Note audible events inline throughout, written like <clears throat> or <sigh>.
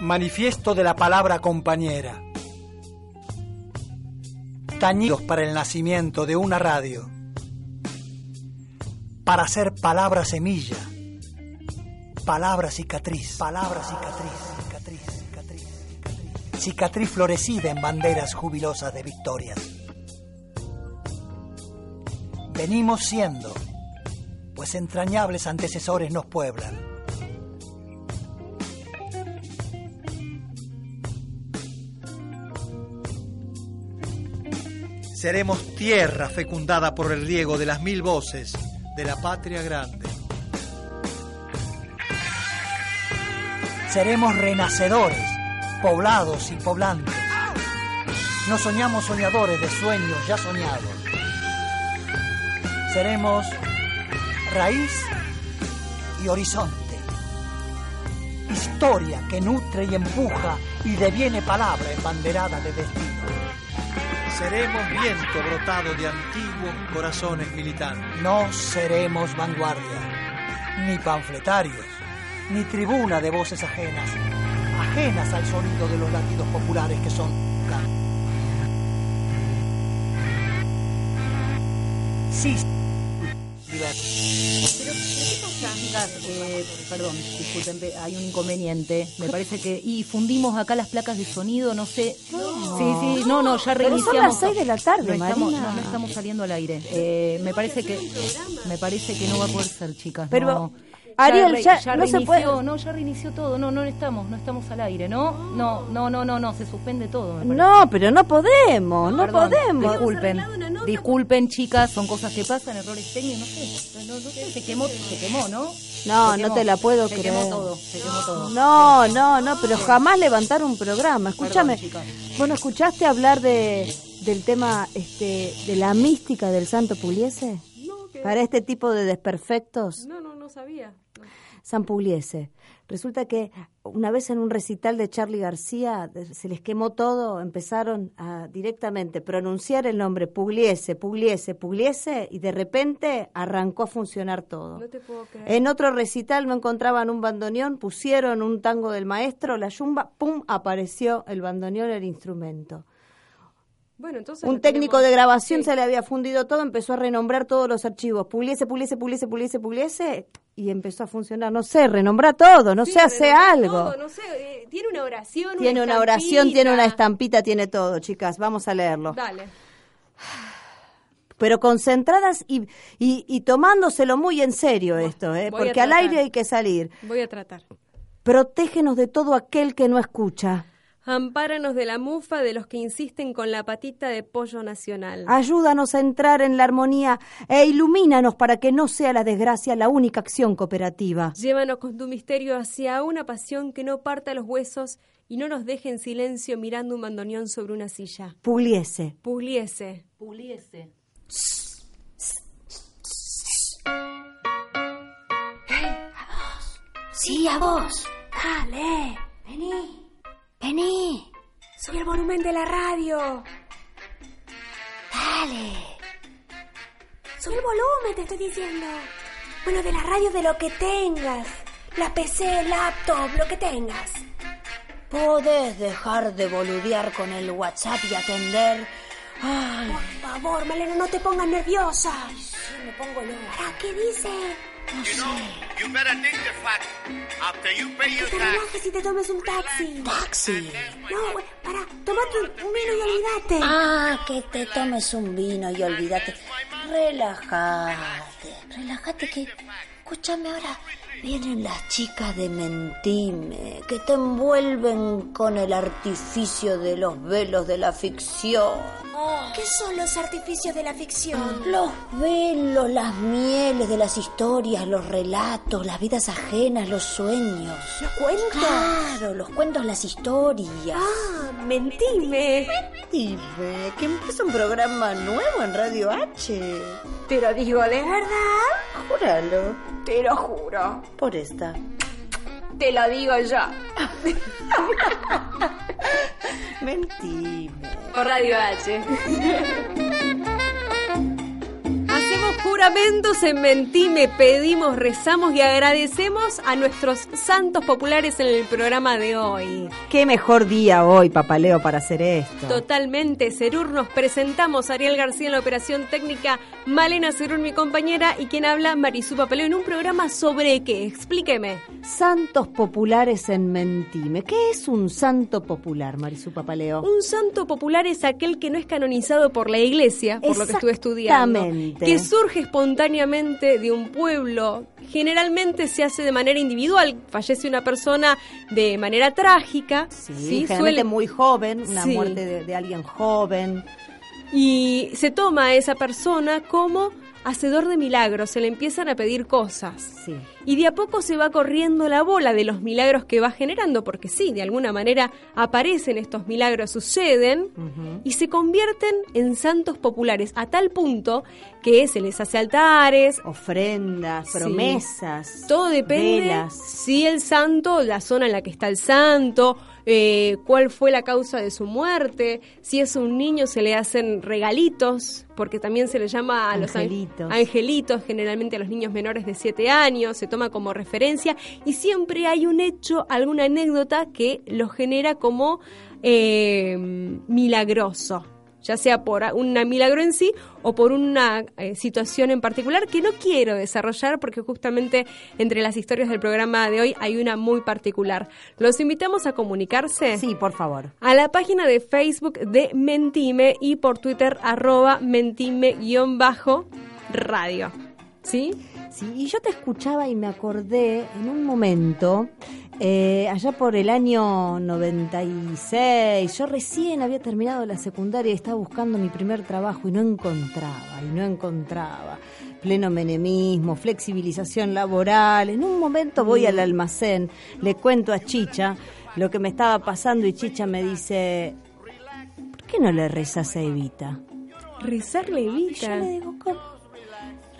Manifiesto de la palabra compañera. Tañidos para el nacimiento de una radio. Para hacer palabra semilla. Palabra cicatriz. Palabra cicatriz. Cicatriz, cicatriz, cicatriz. Cicatriz florecida en banderas jubilosas de victorias. Venimos siendo, pues entrañables antecesores nos pueblan. Seremos tierra fecundada por el riego de las mil voces de la patria grande. Seremos renacedores, poblados y poblantes. No soñamos soñadores de sueños ya soñados. Seremos raíz y horizonte. Historia que nutre y empuja y deviene palabra embanderada de destino. Seremos viento brotado de antiguos corazones militantes. No seremos vanguardia, ni panfletarios, ni tribuna de voces ajenas, ajenas al sonido de los latidos populares que son. Sí. Pero, ¿qué eh, perdón, disculpen, pe- hay un inconveniente. Me parece que. Y fundimos acá las placas de sonido, no sé. Sí, sí, no, no, ya Pero son reiniciamos. las seis de la tarde, no estamos, no, no estamos saliendo al aire. Eh, me parece que. Me parece que no va a poder ser, chicas. Pero, no. Ariel, re- ya no se reinició, puede- No, ya reinició todo. No, no estamos, no estamos al aire, ¿no? No, no, no, no, no, se suspende todo. me. No, pero no podemos, no Perdón, podemos. Disculpen, disculpen chicas, son cosas que pasan, errores técnicos, no sé, no, no sé, se quemó, se quemó, ¿no? No, no te la puedo se creer. quemó todo, se quemó todo. No, no, no, pero jamás levantar un programa. Escúchame, chicas. ¿vos no escuchaste hablar de, del tema este, de la mística del Santo? No, que- Para este tipo de desperfectos, no, no, no sabía. San Pugliese. Resulta que una vez en un recital de Charlie García se les quemó todo, empezaron a directamente pronunciar el nombre Pugliese, Pugliese, Pugliese y de repente arrancó a funcionar todo. No te puedo creer. En otro recital no encontraban un bandoneón, pusieron un tango del maestro, la yumba, pum, apareció el bandoneón, el instrumento. Bueno, entonces Un técnico tenemos- de grabación Sí. se le había fundido todo, empezó a renombrar todos los archivos. Puliese, puliese, puliese, puliese, puliese, y empezó a funcionar. No sé, renombra todo, no Sí, sé, hace algo. todo, no sé, eh, tiene una oración. Tiene una oración, tiene una estampita. tiene todo, chicas. Vamos a leerlo. Dale. Pero concentradas y, y, y tomándoselo muy en serio esto, ¿eh? porque al aire hay que salir. Voy a tratar. Protégenos de todo aquel que no escucha. Ampáranos de la mufa de los que insisten con la patita de pollo nacional. Ayúdanos a entrar en la armonía e ilumínanos para que no sea la desgracia la única acción cooperativa. Llévanos con tu misterio hacia una pasión que no parta los huesos y no nos deje en silencio mirando un bandoneón sobre una silla. Pugliese. Pugliese. Puliese. Sí, a vos. Dale. Vení. Vení. Soy el volumen de la radio. Dale. Sube el volumen, te estoy diciendo. Bueno, de la radio de lo que tengas. La PC, laptop, lo que tengas. ¿Podés dejar de boludear con el WhatsApp y atender? Ay, Por favor, Malena, no te pongas nerviosa. me pongo loca. ¿Para qué dice? No sé. You better the fact after you pay Que your te tax. relajes y te tomes un taxi. Taxi. No, güey, para, tomate un un vino y olvídate. Ah, que te tomes un vino y olvídate. Relájate, relájate que... Escúchame ahora. Vienen las chicas de Mentime, que te envuelven con el artificio de los velos de la ficción. ¿Qué son los artificios de la ficción? Los velos, las mieles de las historias, los relatos, las vidas ajenas, los sueños. ¿Los cuentos? Claro, los cuentos, las historias. Ah, mentime. Dime, que empieza un programa nuevo en Radio H. Te lo digo de verdad. Júralo. Te lo juro. Por esta. Te lo digo yo. <laughs> Mentime. Por Radio H. Hacemos juramentos en Mentime pedimos, rezamos y agradecemos a nuestros santos populares en el programa de hoy. Qué mejor día hoy, Papaleo, para hacer esto. Totalmente, Cerur, nos presentamos Ariel García en la operación técnica, Malena Cerur, mi compañera, y quien habla, Marisú Papaleo, en un programa sobre qué, explíqueme. Santos populares en Mentime. ¿Qué es un santo popular, Marisú Papaleo? Un santo popular es aquel que no es canonizado por la iglesia, por lo que estuve estudiando. Exactamente. Que surge espontáneamente de un pueblo. Generalmente se hace de manera individual. Fallece una persona de manera trágica. Sí, ¿sí? Suele- muy joven, una Sí. muerte de, de alguien joven. Y se toma a esa persona como hacedor de milagros. Se le empiezan a pedir cosas. Sí. Y de a poco se va corriendo la bola de los milagros que va generando, porque sí, de alguna manera aparecen estos milagros, suceden, y se convierten en santos populares, a tal punto que se les hace altares, Ofrendas, Sí. promesas. todo depende Velas. si el santo, la zona en la que está el santo, eh, cuál fue la causa de su muerte, si es un niño se le hacen regalitos, porque también se le llama a los an- Angelitos. angelitos, generalmente a los niños menores de 7 años, se toma como referencia y siempre hay un hecho, alguna anécdota que lo genera como eh, milagroso ya sea por un milagro en sí o por una eh, situación en particular que no quiero desarrollar porque justamente entre las historias del programa de hoy hay una muy particular. Los invitamos a comunicarse Sí, por favor. a la página de Facebook de Mentime y por Twitter arroba mentime-radio. ¿Sí? Sí, y yo te escuchaba y me acordé en un momento, eh, allá por el año 96, yo recién había terminado la secundaria y estaba buscando mi primer trabajo y no encontraba, y no encontraba. Pleno menemismo, flexibilización laboral. En un momento voy al almacén, le cuento a Chicha lo que me estaba pasando y Chicha me dice, ¿por qué no le rezas a Evita? Rezarle Y yo Evita. le digo, ¿cómo?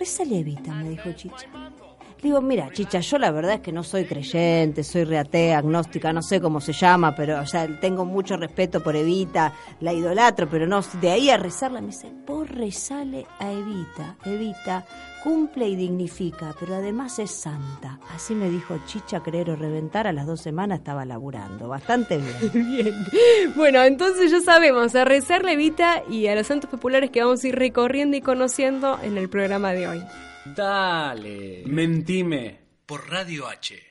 Rezale a Evita, me dijo Chicha. Le digo, mira, Chicha, yo la verdad es que no soy creyente, soy reatea, agnóstica, no sé cómo se llama, pero o sea, tengo mucho respeto por Evita, la idolatro, pero no, de ahí a rezarla, me dice, vos rezale a Evita, Evita cumple y dignifica, pero además es santa. Así me dijo Chicha, creer o reventar, a las dos semanas estaba laburando, bastante bien. <laughs> Bien. Bueno, entonces ya sabemos, a rezarle Evita y a los santos populares que vamos a ir recorriendo y conociendo en el programa de hoy. Dale. Mentime. Por Radio H.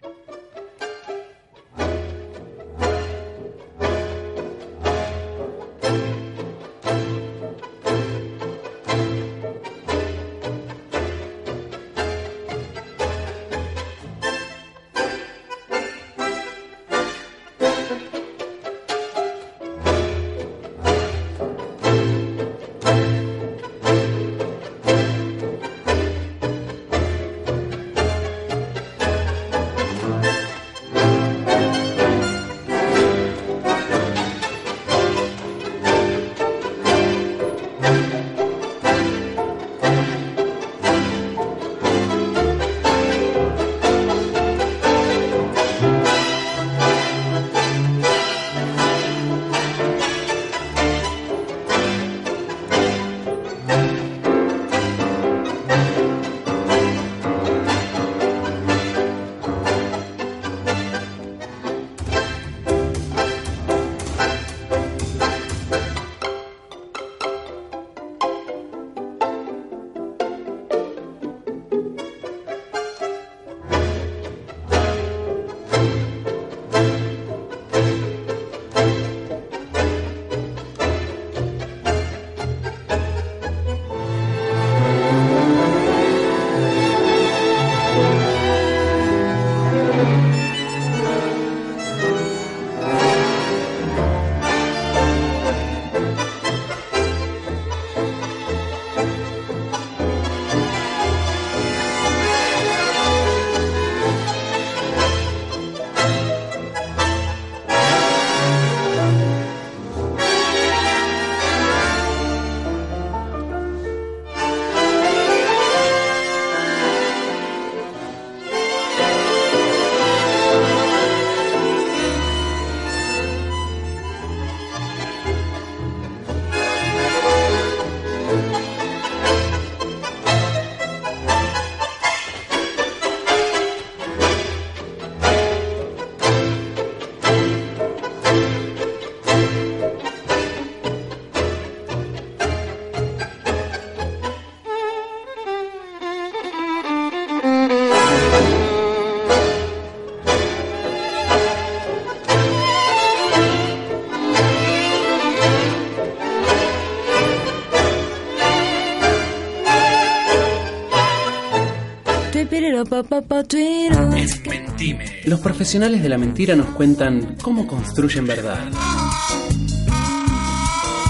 Es Mentime. Los profesionales de la mentira nos cuentan cómo construyen verdad.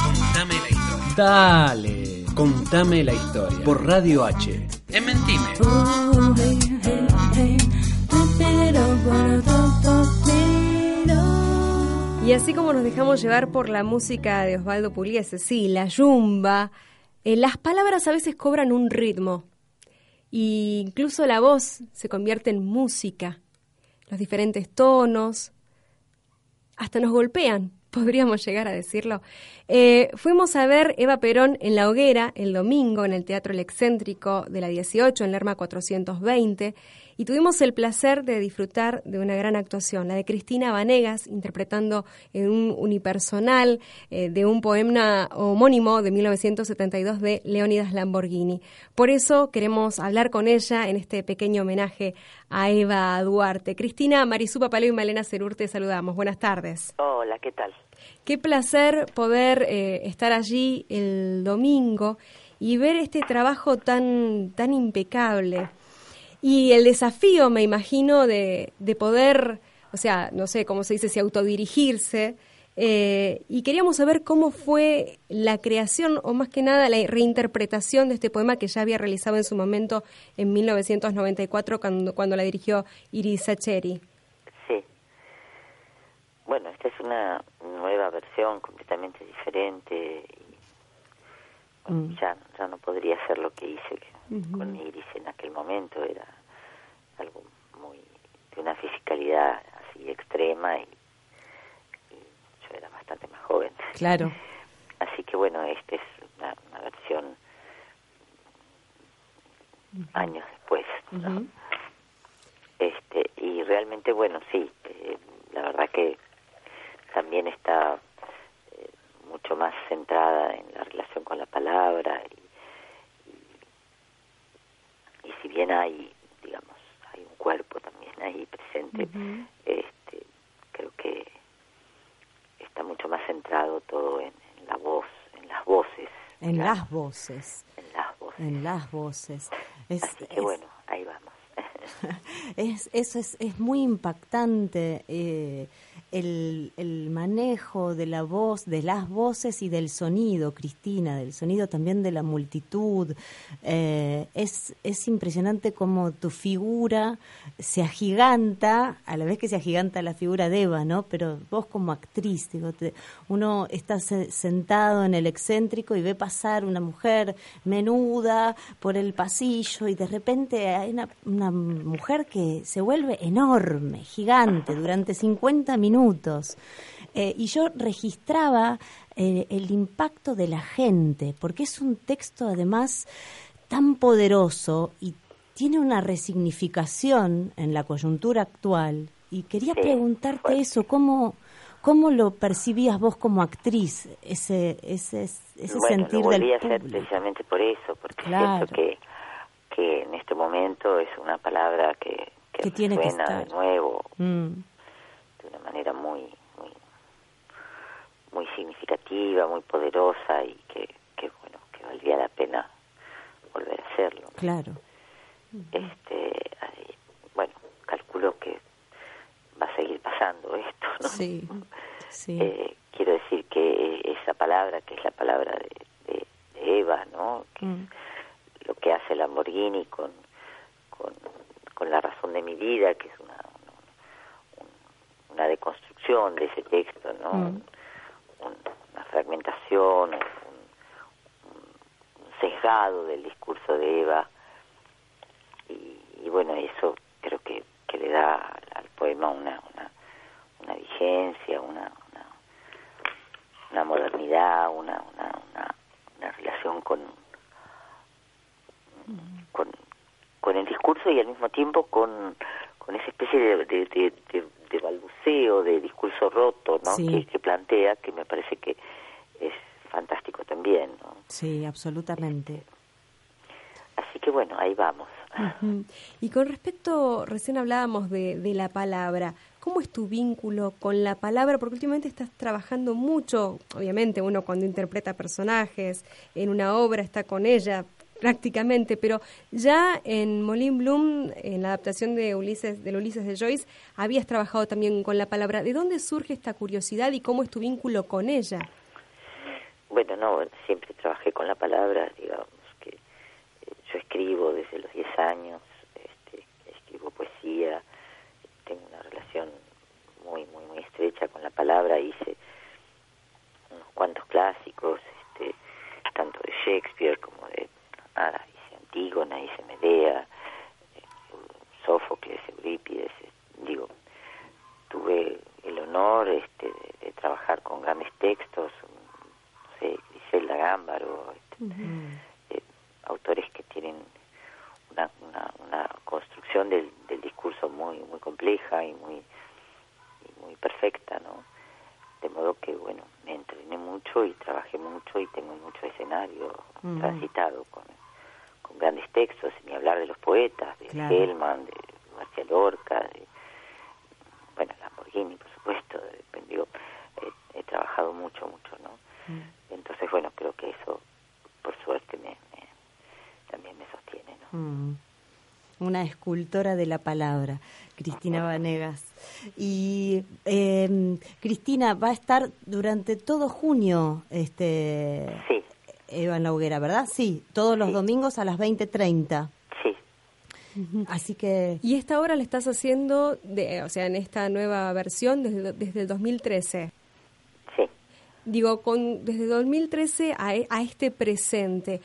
Contame la historia. Dale, contame la historia. Por Radio H. En Mentime. Y así como nos dejamos llevar por la música de Osvaldo Pugliese, sí, la yumba, eh, las palabras a veces cobran un ritmo. Incluso la voz se convierte en música. Los diferentes tonos hasta nos golpean, <laughs> podríamos llegar a decirlo. Eh, fuimos a ver Eva Perón en La Hoguera el domingo en el Teatro El Excéntrico de la 18 en Lerma 420 y tuvimos el placer de disfrutar de una gran actuación, la de Cristina Vanegas, interpretando en un unipersonal eh, de un poema homónimo de 1972 de Leónidas Lamborghini. Por eso queremos hablar con ella en este pequeño homenaje a Eva Duarte. Cristina, Marisú Papaleo y Malena Cerurte, saludamos. Buenas tardes. Hola, ¿qué tal? Qué placer poder eh, estar allí el domingo y ver este trabajo tan, tan impecable. Y el desafío, me imagino, de, de poder, o sea, no sé cómo se dice, si autodirigirse. Eh, y queríamos saber cómo fue la creación, o más que nada la reinterpretación de este poema que ya había realizado en su momento en 1994 cuando, cuando la dirigió Iris Acheri. Sí. Bueno, esta es una nueva versión completamente diferente. Mm. ya, ya no podría ser lo que hice con Iris en aquel momento. Era algo muy de una fisicalidad así extrema y, yo era bastante más joven. Claro. <laughs> Así que bueno, esta es una, versión años después. Este y realmente bueno sí, eh, la verdad que también está mucho más centrada en la relación con la palabra y, y si bien hay cuerpo también ahí presente. este, creo que está mucho más centrado todo en, la voz, en las voces. En las voces. En las voces. En las voces. Así que bueno, ahí vamos. <laughs> es, eso es, es muy impactante. Eh, el, el, manejo de la voz, de las voces y del sonido, Cristina, del sonido también de la multitud. Eh, es, es impresionante cómo tu figura se agiganta, a la vez que se agiganta la figura de Eva, ¿no? Pero vos como actriz, digo, uno está sentado en el excéntrico y ve pasar una mujer menuda por el pasillo y de repente hay una, una mujer que se vuelve enorme, gigante, durante 50 minutos. Eh, y yo registraba eh, el impacto de la gente, porque es un texto además tan poderoso y tiene una resignificación en la coyuntura actual. Y quería preguntarte eso, ¿cómo, ¿cómo lo percibías vos como actriz, ese, ese, ese sentir lo del a hacer precisamente por eso, porque siento que, que en este momento es una palabra que, que, tiene suena que de nuevo. Mm de una manera muy, muy, muy significativa, muy poderosa y que, que bueno, que valdría la pena volver a hacerlo. Claro. Este, bueno, calculo que va a seguir pasando esto, ¿no? Sí. sí. Eh, quiero decir que esa palabra, que es la palabra de, de, Eva, ¿no? Que mm. Lo que hace Lamborghini con, con, con la razón de mi vida, que es una una deconstrucción de ese texto, ¿no? Mm. una fragmentación, un, sesgado del discurso de Eva. Y, bueno, eso creo que, que le da al, poema una, una, una vigencia, una, una, modernidad, una, una, una, relación con, con, con el discurso y al mismo tiempo con, con esa especie de, de, de balbuceo, de discurso roto, ¿no? Que, plantea, que me parece que es fantástico también, ¿no? Sí, absolutamente. Así que bueno, ahí vamos. Y con respecto, recién hablábamos de, de la palabra, ¿cómo es tu vínculo con la palabra? Porque últimamente estás trabajando mucho, obviamente uno cuando interpreta personajes en una obra está con ella prácticamente, pero ya en Molin Bloom, en la adaptación de Ulises, del Ulises de Joyce, habías trabajado también con la palabra. ¿De dónde surge esta curiosidad y cómo es tu vínculo con ella? Bueno, no, siempre trabajé con la palabra, digamos que eh, yo escribo desde los 10 años, este, escribo poesía, tengo una relación muy, muy, muy estrecha con la palabra, hice unos cuantos clásicos, este, tanto de Shakespeare como de nada, hice Antígona, hice Medea, Sófocles, Eurípides, digo, tuve el honor este, de, trabajar con grandes textos, no sé, Griselda Gámbaro, este, eh, autores que tienen una, una, construcción del, del, discurso muy muy compleja y muy muy perfecta, ¿no? De modo que, bueno, me entrené mucho y trabajé mucho y tengo mucho escenario transitado con, con grandes textos, ni hablar de los poetas, de claro. de García Lorca, de, bueno, Lamborghini, por supuesto, digo, he, trabajado mucho, mucho, ¿no? Mm. Entonces, bueno, creo que eso, por suerte, me, también me sostiene, ¿no? Mm. Una escultora de la palabra, Cristina Vanegas. Y eh, Cristina va a estar durante todo junio, este, sí. Eva en la hoguera, ¿verdad? Sí, todos los domingos a las 20.30. Sí. Así que... ¿Y esta obra la estás haciendo, de, o sea, en esta nueva versión desde, desde el 2013? Sí. Digo, con, desde 2013 a, a este presente,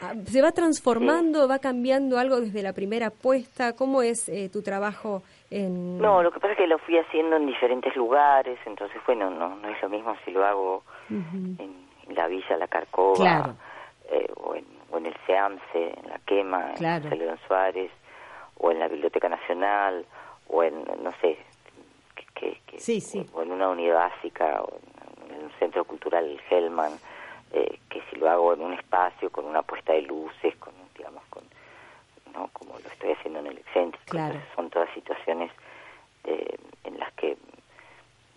ah, ¿se va transformando, va cambiando algo desde la primera puesta? ¿Cómo es eh, tu trabajo en...? No, lo que pasa es que lo fui haciendo en diferentes lugares, entonces, bueno, no, no es lo mismo si lo hago en la Villa La Carcova, eh, o, en, o en el SEAMSE, en La Quema, en León Suárez, o en la Biblioteca Nacional, o en, no sé, que, O, en una unidad básica, o en, un centro cultural Hellman, eh, que si lo hago en un espacio con una puesta de luces, con, digamos, con, ¿no? como lo estoy haciendo en el excéntrico. son todas situaciones eh, en las que,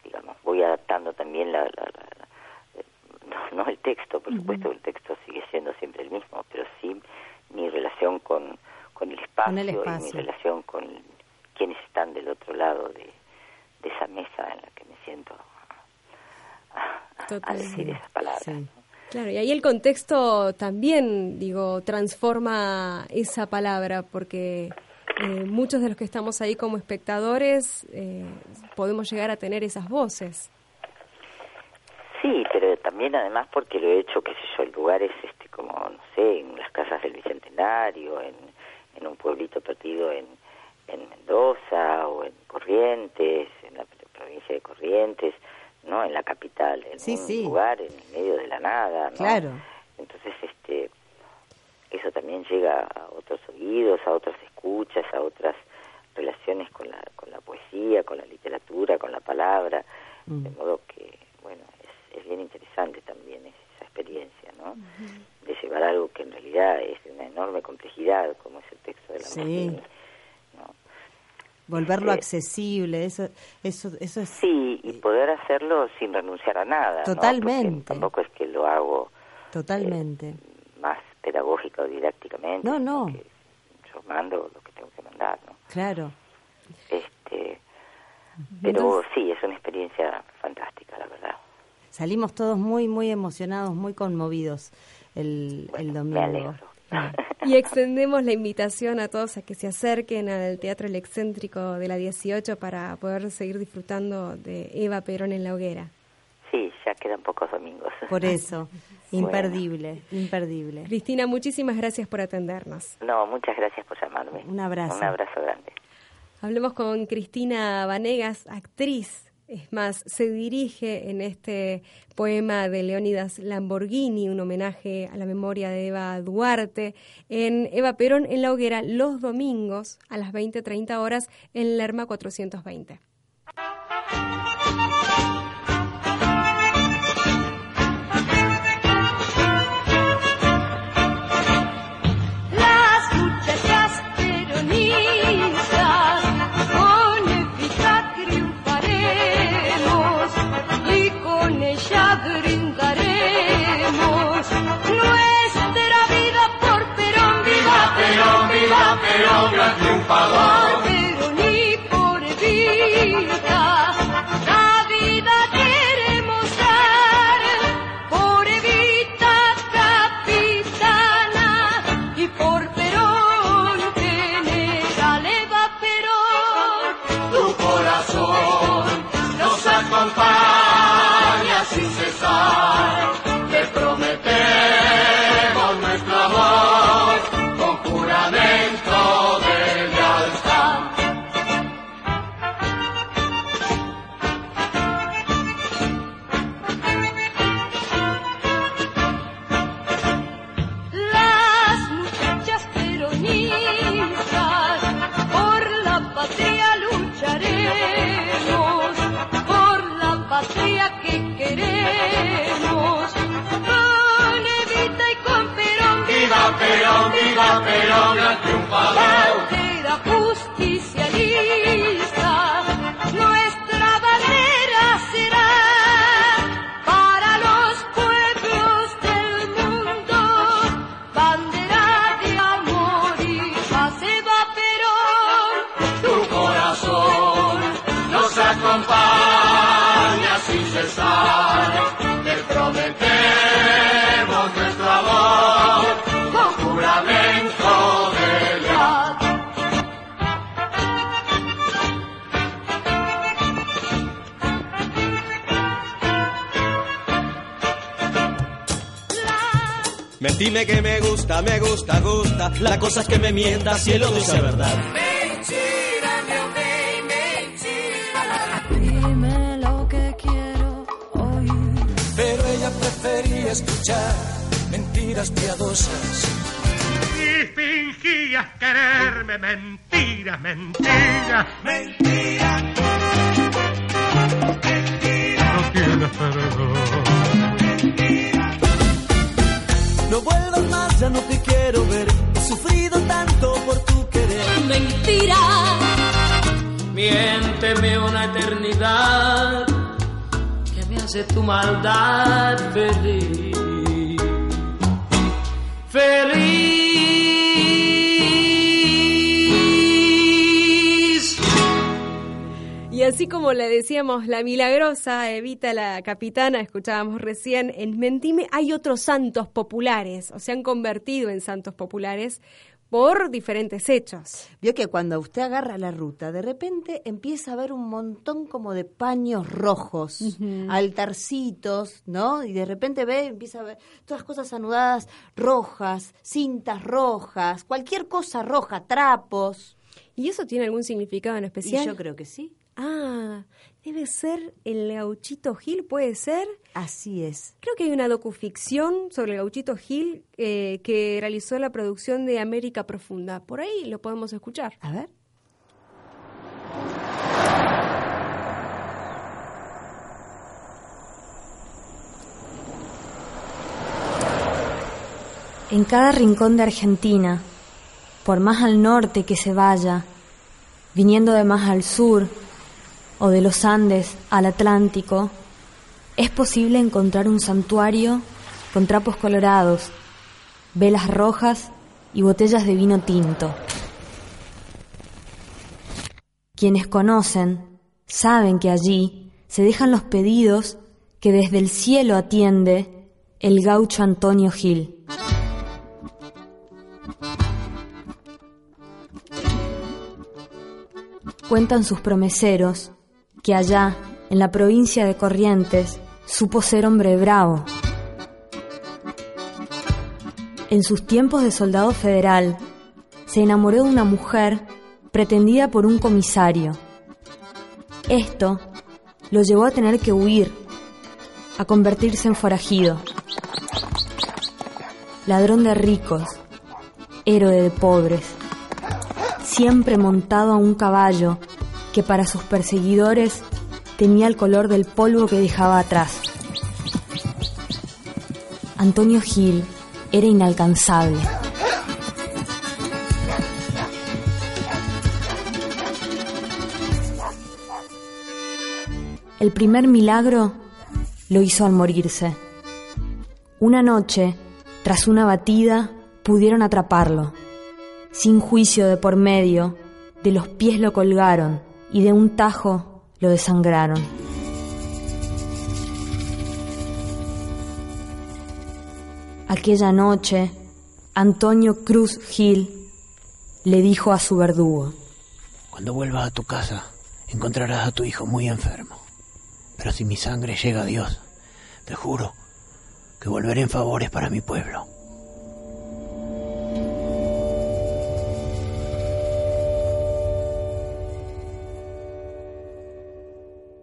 digamos, voy adaptando también la, la no, el texto, por supuesto el texto sigue siendo siempre el mismo, pero sí mi relación con, con, el, espacio y mi relación con quienes están del otro lado de, de esa mesa en la que me siento a, decir esas palabras. Claro, y ahí el contexto también, digo, transforma esa palabra, porque eh, muchos de los que estamos ahí como espectadores eh, podemos llegar a tener esas voces. Sí, pero también además porque lo he hecho, qué sé yo, en lugares este, como, no sé, en las casas del Bicentenario, en, en un pueblito perdido en, en Mendoza o en Corrientes, en la provincia de Corrientes, ¿no? En la capital, en un lugar en el medio de la nada, ¿no? Claro. Entonces, este, eso también llega a otros oídos, a otras escuchas, a otras relaciones con la, con la poesía, con la literatura, con la palabra, de mm. modo que, bueno, es bien interesante también esa experiencia, ¿no? De llevar algo que en realidad es de una enorme complejidad, como es el texto de la sí. Volverlo este, accesible, eso, eso, eso es... Sí, y poder hacerlo sin renunciar a nada. Totalmente. tampoco es que lo hago... Totalmente. Eh, más pedagógica o didácticamente. No, no. Yo mando lo que tengo que mandar, ¿no? Claro. Este, pero sí, es una experiencia salimos todos muy, muy emocionados, muy conmovidos el, el domingo. Y extendemos la invitación a todos a que se acerquen al Teatro El Excéntrico de la 18 para poder seguir disfrutando de Eva Perón en la hoguera. Sí, ya quedan pocos domingos. Por eso, <laughs> imperdible, imperdible. Cristina, muchísimas gracias por atendernos. No, muchas gracias por llamarme. Un abrazo. Un abrazo grande. Hablemos con Cristina Vanegas, actriz es más, se dirige en este poema de Leónidas Lamborghini, un homenaje a la memoria de Eva Duarte, en Eva Perón en la hoguera los domingos a las 20.30 horas en Lerma 420. Palawan. Mentime que me gusta, me gusta, gusta. La cosa es que me mienta, cielo de sea verdad. Dime lo que quiero oír. Pero ella prefería escuchar mentiras piadosas. Y fingías quererme, mentiras, mentiras. Mentira, No vuelvas más, ya no te quiero ver. He sufrido tanto por tu querer. Mentira. Miénteme una eternidad que me hace tu maldad feliz. Feliz. Y así como le decíamos la milagrosa Evita la capitana, escuchábamos recién en Mentime, hay otros santos populares, o se han convertido en santos populares por diferentes hechos. Vio que cuando usted agarra la ruta, de repente empieza a ver un montón como de paños rojos, altarcitos, ¿no? Y de repente ve, empieza a ver todas cosas anudadas rojas, cintas rojas, cualquier cosa roja, trapos. ¿Y eso tiene algún significado en especial? Y yo creo que sí. Ah, debe ser el gauchito Gil, ¿puede ser? Así es. Creo que hay una docuficción sobre el gauchito Gil eh, que realizó la producción de América Profunda. Por ahí lo podemos escuchar. A ver. En cada rincón de Argentina, por más al norte que se vaya, viniendo de más al sur o de los Andes al Atlántico, es posible encontrar un santuario con trapos colorados, velas rojas y botellas de vino tinto. Quienes conocen saben que allí se dejan los pedidos que desde el cielo atiende el gaucho Antonio Gil. Cuentan sus promeseros que allá, en la provincia de Corrientes, supo ser hombre bravo. En sus tiempos de soldado federal, se enamoró de una mujer pretendida por un comisario. Esto lo llevó a tener que huir, a convertirse en forajido. Ladrón de ricos, héroe de pobres, siempre montado a un caballo que para sus perseguidores tenía el color del polvo que dejaba atrás. Antonio Gil era inalcanzable. El primer milagro lo hizo al morirse. Una noche, tras una batida, pudieron atraparlo. Sin juicio de por medio, de los pies lo colgaron y de un tajo lo desangraron. Aquella noche, Antonio Cruz Gil le dijo a su verdugo, Cuando vuelvas a tu casa, encontrarás a tu hijo muy enfermo. Pero si mi sangre llega a Dios, te juro que volveré en favores para mi pueblo.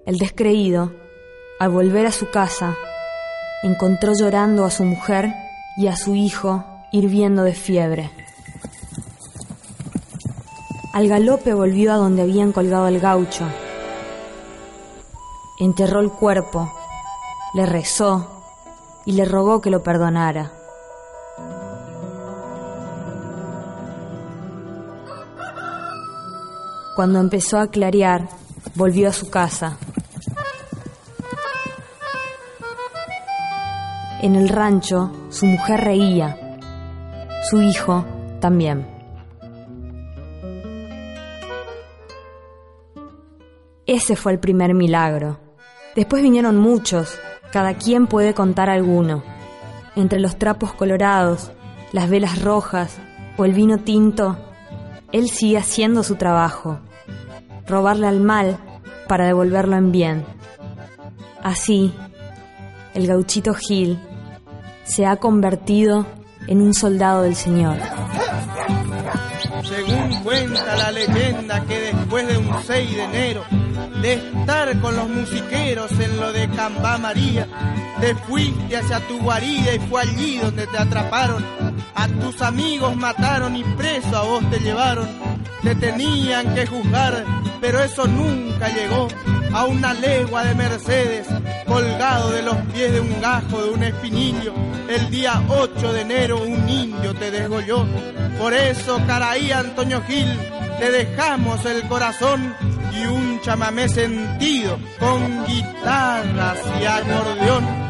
El descreído, al volver a su casa, encontró llorando a su mujer y a su hijo hirviendo de fiebre. Al galope volvió a donde habían colgado al gaucho. Enterró el cuerpo, le rezó y le rogó que lo perdonara. Cuando empezó a clarear, volvió a su casa. En el rancho, su mujer reía. Su hijo también. Ese fue el primer milagro. Después vinieron muchos, cada quien puede contar alguno. Entre los trapos colorados, las velas rojas o el vino tinto, él sigue haciendo su trabajo, robarle al mal para devolverlo en bien. Así, el gauchito Gil se ha convertido en un soldado del Señor. Según cuenta la leyenda que después de un 6 de enero, de estar con los musiqueros en lo de Cambá María, te fuiste hacia tu guarida y fue allí donde te atraparon. A tus amigos mataron y preso a vos te llevaron. Te tenían que juzgar, pero eso nunca llegó. A una legua de Mercedes, colgado de los pies de un gajo de un espinillo, el día 8 de enero un indio te desgolló. Por eso, Caraí Antonio Gil, te dejamos el corazón y un chamamé sentido con guitarras y acordeón.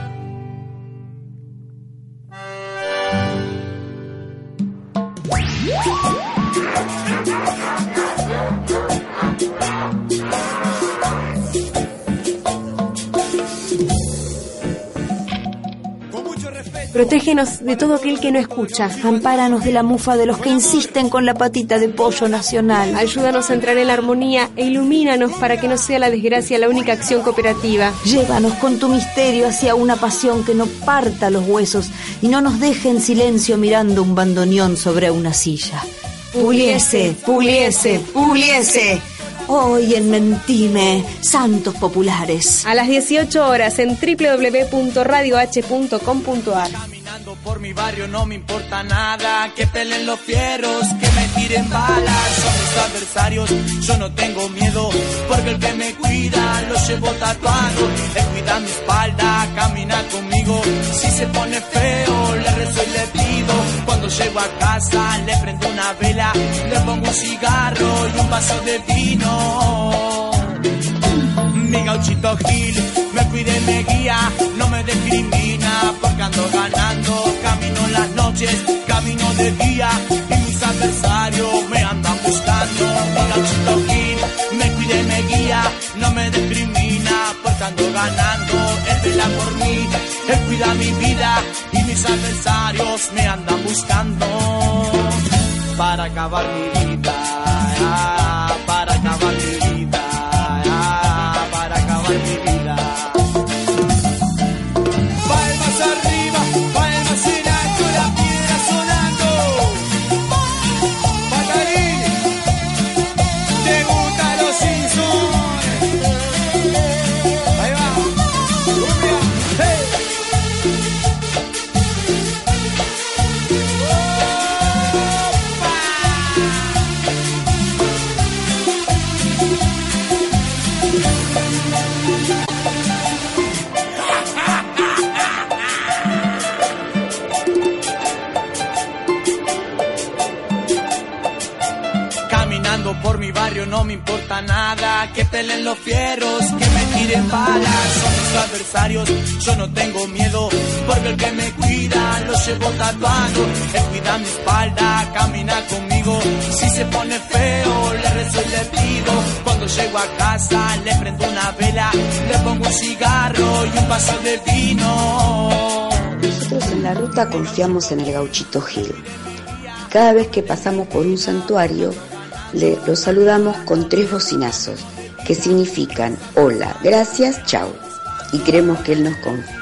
Protégenos de todo aquel que no escucha. Ampáranos de la mufa de los que insisten con la patita de pollo nacional. Ayúdanos a entrar en la armonía e ilumínanos para que no sea la desgracia la única acción cooperativa. Llévanos con tu misterio hacia una pasión que no parta los huesos y no nos deje en silencio mirando un bandoneón sobre una silla. Pugliese, Pugliese, Pugliese. Hoy en Mentime, Santos Populares. A las 18 horas en www.radioh.com.ar. Por mi barrio no me importa nada, que peleen los fierros, que me tiren balas, son mis adversarios, yo no tengo miedo, porque el que me cuida lo llevo tatuado, él cuida mi espalda, camina conmigo, si se pone feo le rezo y le pido, cuando llego a casa le prendo una vela, le pongo un cigarro y un vaso de vino. Mi gauchito Gil me cuida y me guía, no me discrimina porque ando ganando. Camino las noches, camino de día y mis adversarios me andan buscando. Mi gauchito Gil me cuida y me guía, no me discrimina porque ando ganando. Él vela por mí, él cuida mi vida y mis adversarios me andan buscando para acabar mi vida. Caminando por mi barrio no me importa nada, que peleen los fierros, que me tiren balas, son mis adversarios, yo no tengo miedo, porque el que me cuida lo llevo tatuado, él cuida mi espalda, camina conmigo, si se pone feo le rezo y le pido, cuando llego a casa le prendo una vela, le pongo un cigarro y un vaso de vino. Nosotros en la ruta confiamos en el gauchito Gil. Cada vez que pasamos por un santuario, le, lo saludamos con tres bocinazos, que significan hola, gracias, chao. Y creemos que él nos confía.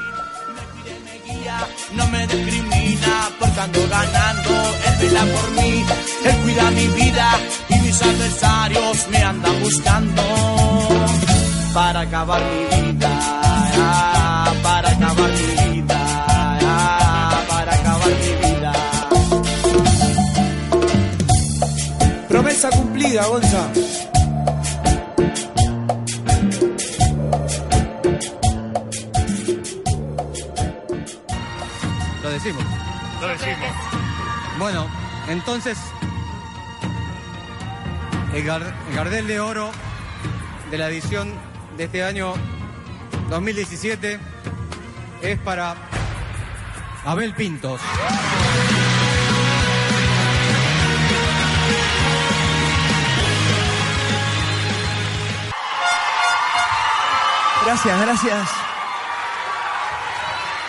no me discrimina porque ando ganando. Él vela por mí, él cuida mi vida y mis adversarios me andan buscando para acabar mi vida, cumplida, Gonza. Lo decimos. Lo decimos. Bueno, entonces. El, Gar- el Gardel de Oro de la edición de este año 2017 es para Abel Pintos. Gracias, gracias.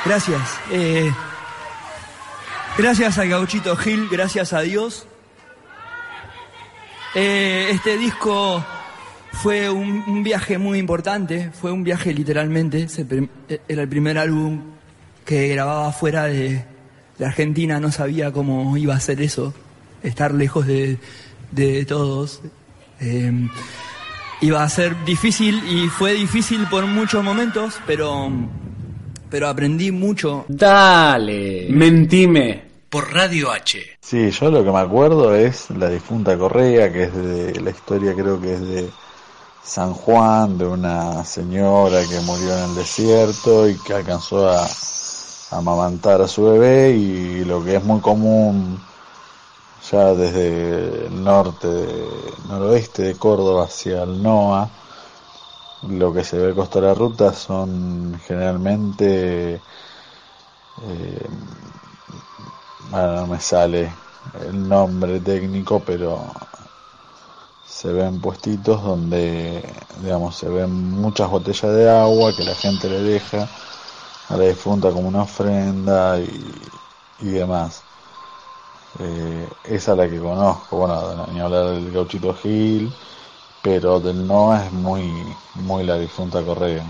Gracias. Eh, gracias al gauchito Gil, gracias a Dios. Eh, este disco fue un, viaje muy importante, fue un viaje literalmente. Eh, era el primer álbum que grababa fuera de, Argentina, no sabía cómo iba a ser eso, estar lejos de, de todos. Iba a ser difícil y fue difícil por muchos momentos, pero, pero aprendí mucho. Dale. Mentime. Por Radio H. Sí, yo lo que me acuerdo es la difunta Correa, que es de la historia creo que es de San Juan, de una señora que murió en el desierto y que alcanzó a, a amamantar a su bebé y lo que es muy común ya desde el norte, noroeste de Córdoba hacia el NOA, lo que se ve costa de la ruta son generalmente eh, no me sale el nombre técnico, pero se ven puestitos donde, digamos, se ven muchas botellas de agua que la gente le deja a la difunta como una ofrenda y, y demás. Eh, esa es la que conozco, bueno, ni hablar del gauchito Gil, pero del NOA es muy, muy la difunta Correa.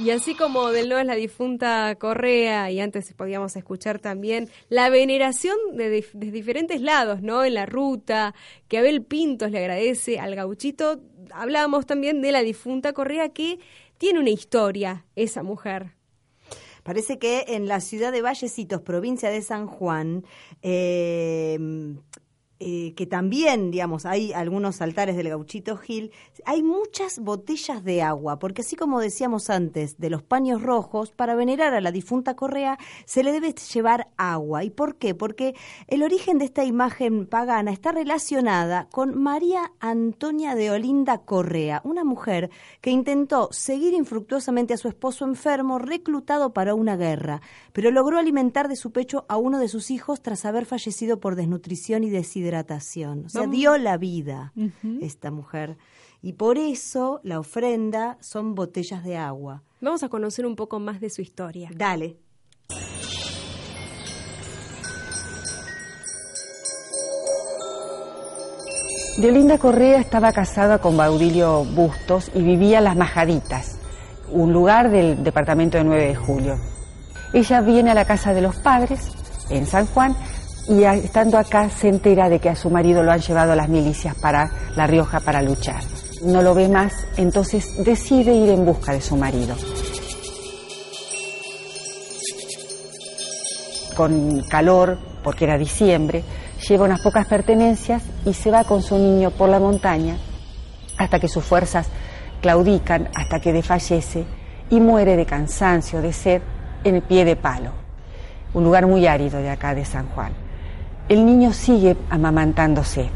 Y así como del no es la difunta Correa, y antes podíamos escuchar también la veneración de diferentes lados, ¿no? En la ruta, que Abel Pintos le agradece al gauchito. Hablábamos también de la difunta Correa, que tiene una historia, esa mujer. Parece que en la ciudad de Vallecitos, provincia de San Juan, eh, eh, que también, digamos, hay algunos altares del gauchito Gil, hay muchas botellas de agua, porque así como decíamos antes de los paños rojos, para venerar a la difunta Correa se le debe llevar agua. ¿Y por qué? Porque el origen de esta imagen pagana está relacionada con María Antonia de Olinda Correa, una mujer que intentó seguir infructuosamente a su esposo enfermo, reclutado para una guerra, pero logró alimentar de su pecho a uno de sus hijos tras haber fallecido por desnutrición y deshidratación. O sea, Vamos. dio la vida esta mujer. Y por eso la ofrenda son botellas de agua. Vamos a conocer un poco más de su historia. Dale. Deolinda Correa estaba casada con Baudilio Bustos y vivía en Las Majaditas, un lugar del departamento de 9 de julio. Ella viene a la casa de los padres, en San Juan, y estando acá se entera de que a su marido lo han llevado a las milicias para La Rioja para luchar. No lo ve más, entonces decide ir en busca de su marido. Con calor, porque era diciembre, lleva unas pocas pertenencias y se va con su niño por la montaña hasta que sus fuerzas claudican, hasta que desfallece y muere de cansancio, de sed, en el pie de palo, un lugar muy árido de acá de San Juan. El niño sigue amamantándose.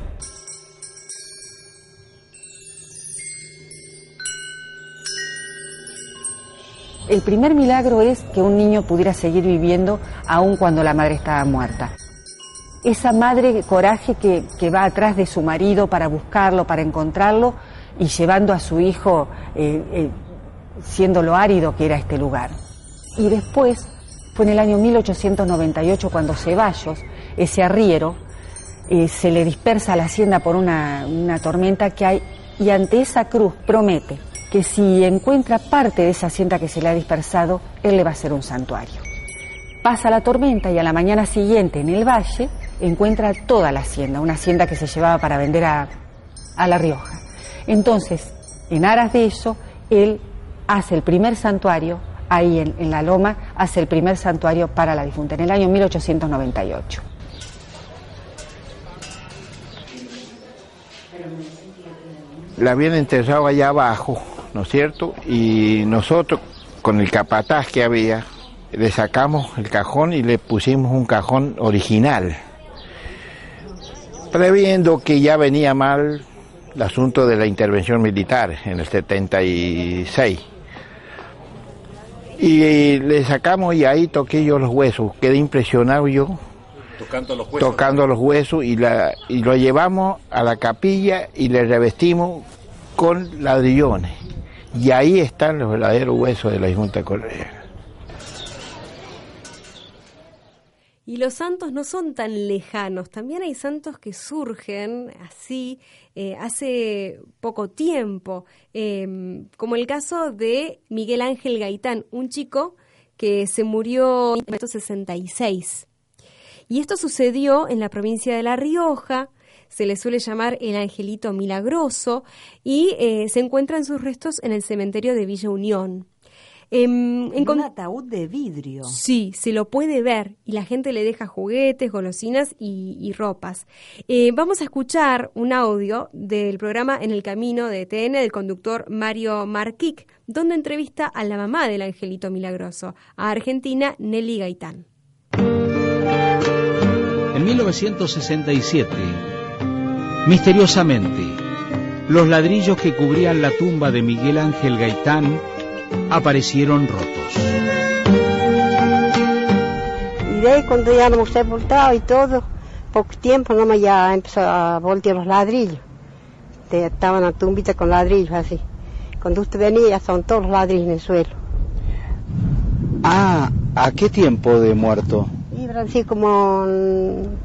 El primer milagro es que un niño pudiera seguir viviendo aun cuando la madre estaba muerta. Esa madre coraje que, que va atrás de su marido para buscarlo, para encontrarlo y llevando a su hijo eh, eh, siendo lo árido que era este lugar. Y después fue en el año 1898 cuando Ceballos, ese arriero, eh, se le dispersa la hacienda por una, una tormenta que hay y ante esa cruz promete que si encuentra parte de esa hacienda que se le ha dispersado, él le va a hacer un santuario. Pasa la tormenta y a la mañana siguiente en el valle encuentra toda la hacienda, una hacienda que se llevaba para vender a, a La Rioja. Entonces, en aras de eso, él hace el primer santuario, ahí en, en la loma, hace el primer santuario para la difunta, en el año 1898. La habían enterrado allá abajo, ¿no es cierto? Y nosotros, con el capataz que había, le sacamos el cajón y le pusimos un cajón original. Previendo que ya venía mal el asunto de la intervención militar en el 76. Y le sacamos y ahí toqué yo los huesos, quedé impresionado yo Tocando los huesos. tocando los huesos y, la, y lo llevamos a la capilla y le revestimos con ladrillones. Y ahí están los verdaderos huesos de la Junta Correa. Y los santos no son tan lejanos, también hay santos que surgen así eh, hace poco tiempo, eh, como el caso de Miguel Ángel Gaitán, un chico que se murió en 1966. Y esto sucedió en la provincia de La Rioja, se le suele llamar el Angelito Milagroso, y eh, se encuentran sus restos en el cementerio de Villa Unión. Em, En un ataúd de vidrio. Sí, se lo puede ver y la gente le deja juguetes, golosinas y, y ropas. Eh, vamos a escuchar un audio del programa En el Camino de TN del conductor Mario Marquic, donde entrevista a la mamá del Angelito Milagroso, a Argentina Nelly Gaitán. En 1967, misteriosamente, los ladrillos que cubrían la tumba de Miguel Ángel Gaitán aparecieron rotos. Y de ahí cuando ya nos hemos sepultado y todo, poco tiempo nomás ya empezó a voltear los ladrillos. Te- Estaban la tumbita con ladrillos así. Cuando usted venía ya estaban todos los ladrillos en el suelo. Ah, ¿a qué tiempo de muerto? Así como un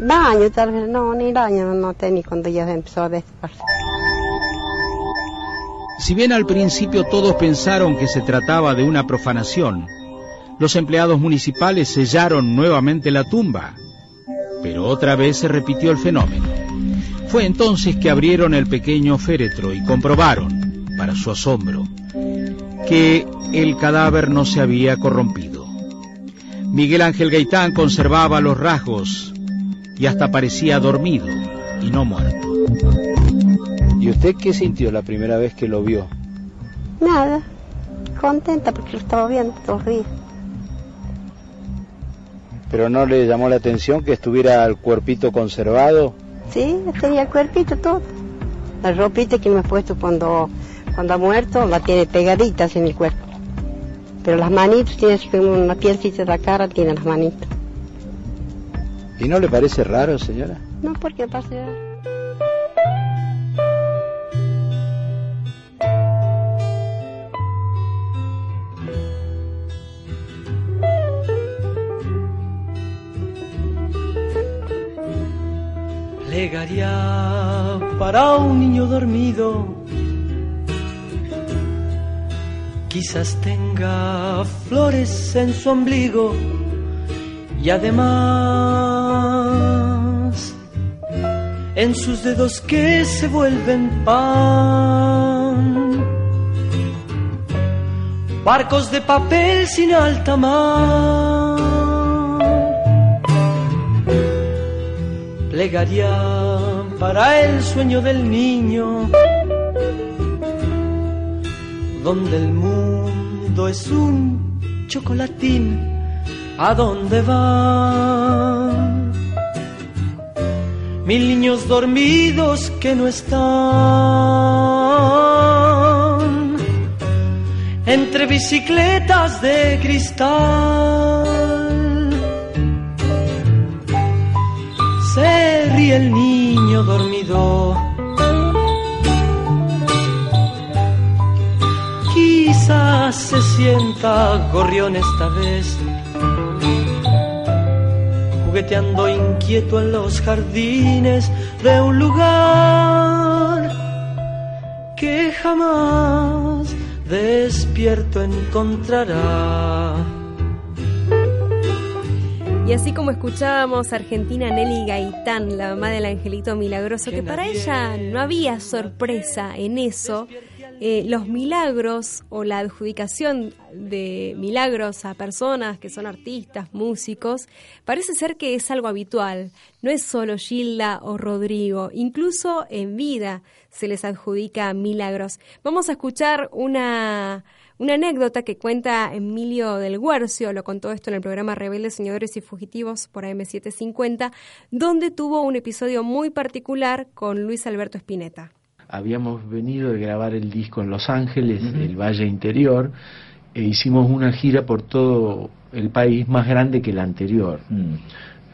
un año, tal vez, no, ni un año no, no tenía cuando ya empezó a. Si bien al principio todos pensaron que se trataba de una profanación, los empleados municipales sellaron nuevamente la tumba, pero otra vez se repitió el fenómeno. Fue entonces que abrieron el pequeño féretro y comprobaron, para su asombro, que el cadáver no se había corrompido. Miguel Ángel Gaitán conservaba los rasgos y hasta parecía dormido y no muerto. ¿Y usted qué sintió la primera vez que lo vio? Nada, contenta porque lo estaba viendo todos los días. ¿Pero no le llamó la atención que estuviera el cuerpito conservado? Sí, tenía el cuerpito todo. La ropita que me he puesto cuando, cuando ha muerto la tiene pegadita en el cuerpo. Pero las manitas, tiene así como una pielcita de la cara, tiene las manitas. ¿Y no le parece raro, señora? No, porque pasa. Plegaria para un niño dormido. Quizás tenga flores en su ombligo y además en sus dedos que se vuelven pan. Barcos de papel sin alta mar. Plegaria para el sueño del niño, donde el mundo es un chocolatín, ¿a dónde van? Mil niños dormidos que no están entre bicicletas de cristal. Se ríe el niño dormido. Se sienta gorrión esta vez, jugueteando inquieto en los jardines de un lugar que jamás despierto encontrará. Y así como escuchábamos a Argentina Nelly Gaitán, la mamá del Angelito Milagroso, que para ella no había sorpresa en eso, eh, los milagros o la adjudicación de milagros a personas que son artistas, músicos, parece ser que es algo habitual. No es solo Gilda o Rodrigo, incluso en vida se les adjudica milagros. Vamos a escuchar una una anécdota que cuenta Emilio del Guercio, lo contó esto en el programa Rebeldes, Señores y Fugitivos por AM750, donde tuvo un episodio muy particular con Luis Alberto Spinetta. Habíamos venido de grabar el disco en Los Ángeles, el Valle Interior, e hicimos una gira por todo el país más grande que la anterior.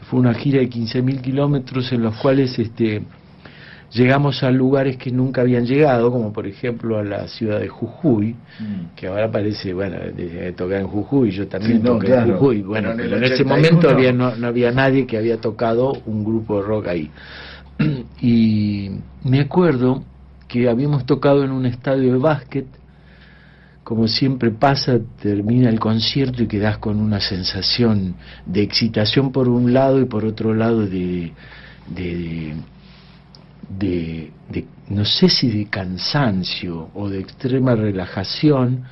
Fue una gira de 15.000 kilómetros en los cuales este, llegamos a lugares que nunca habían llegado, como por ejemplo a la ciudad de Jujuy, que ahora parece, bueno, de, tocar en Jujuy, yo también Sí, no, toqué claro. en Jujuy, bueno, Pero en pero el en ese 81 momento había, no, no había nadie que había tocado un grupo de rock ahí. <clears throat> Y me acuerdo que habíamos tocado en un estadio de básquet, como siempre pasa, termina el concierto y quedas con una sensación de excitación por un lado y por otro lado de, de, de, de- no sé si de cansancio o de extrema relajación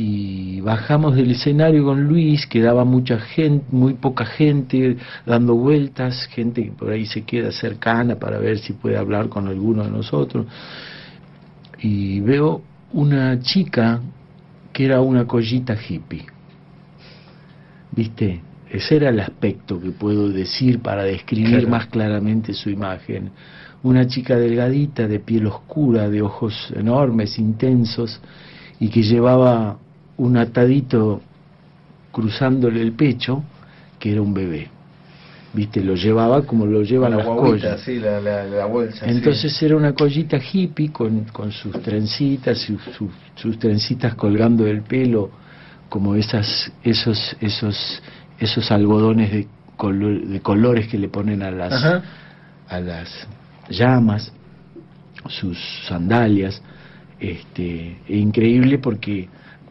y bajamos del escenario con Luis, quedaba mucha gente, muy poca gente dando vueltas, gente que por ahí se queda cercana para ver si puede hablar con alguno de nosotros. Y veo una chica que era una collita hippie. ¿Viste? Ese era el aspecto que puedo decir para describir Claro. más claramente su imagen. Una chica delgadita, de piel oscura, de ojos enormes, intensos, y que llevaba un atadito cruzándole el pecho, que era un bebé. ¿Viste? Lo llevaba como lo llevan la las guaguita, collas. sí, la, la, la bolsa. sí. Entonces era una collita hippie con, con sus trencitas, sus, sus, sus trencitas colgando del pelo, como esas, esos, esos, esos algodones de, color- de colores que le ponen a las, Ajá. a las llamas, sus sandalias, este, e increíble porque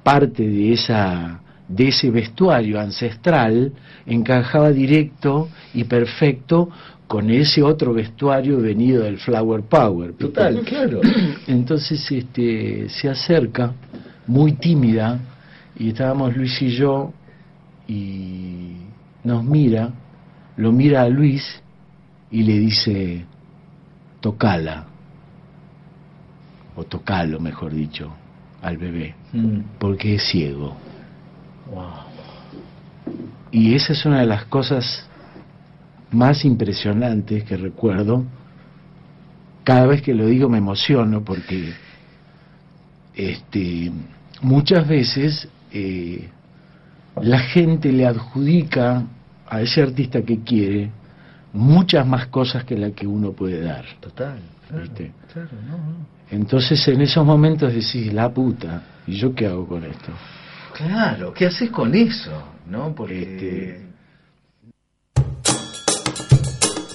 parte de esa de ese vestuario ancestral encajaba directo y perfecto con ese otro vestuario venido del Flower Power. Total, <laughs> claro. Entonces este, se acerca, muy tímida, y estábamos Luis y yo, y nos mira, lo mira a Luis y le dice, tocala, o tocalo, mejor dicho, al bebé, Mm. porque es ciego. Y esa es una de las cosas más impresionantes que recuerdo. Cada vez que lo digo me emociono porque este, muchas veces eh, la gente le adjudica a ese artista que quiere muchas más cosas que la que uno puede dar. Total. Claro, ¿Viste? claro, no, no. Entonces en esos momentos decís, la puta, ¿y yo qué hago con esto? Claro, ¿qué haces con eso? ¿No? Porque.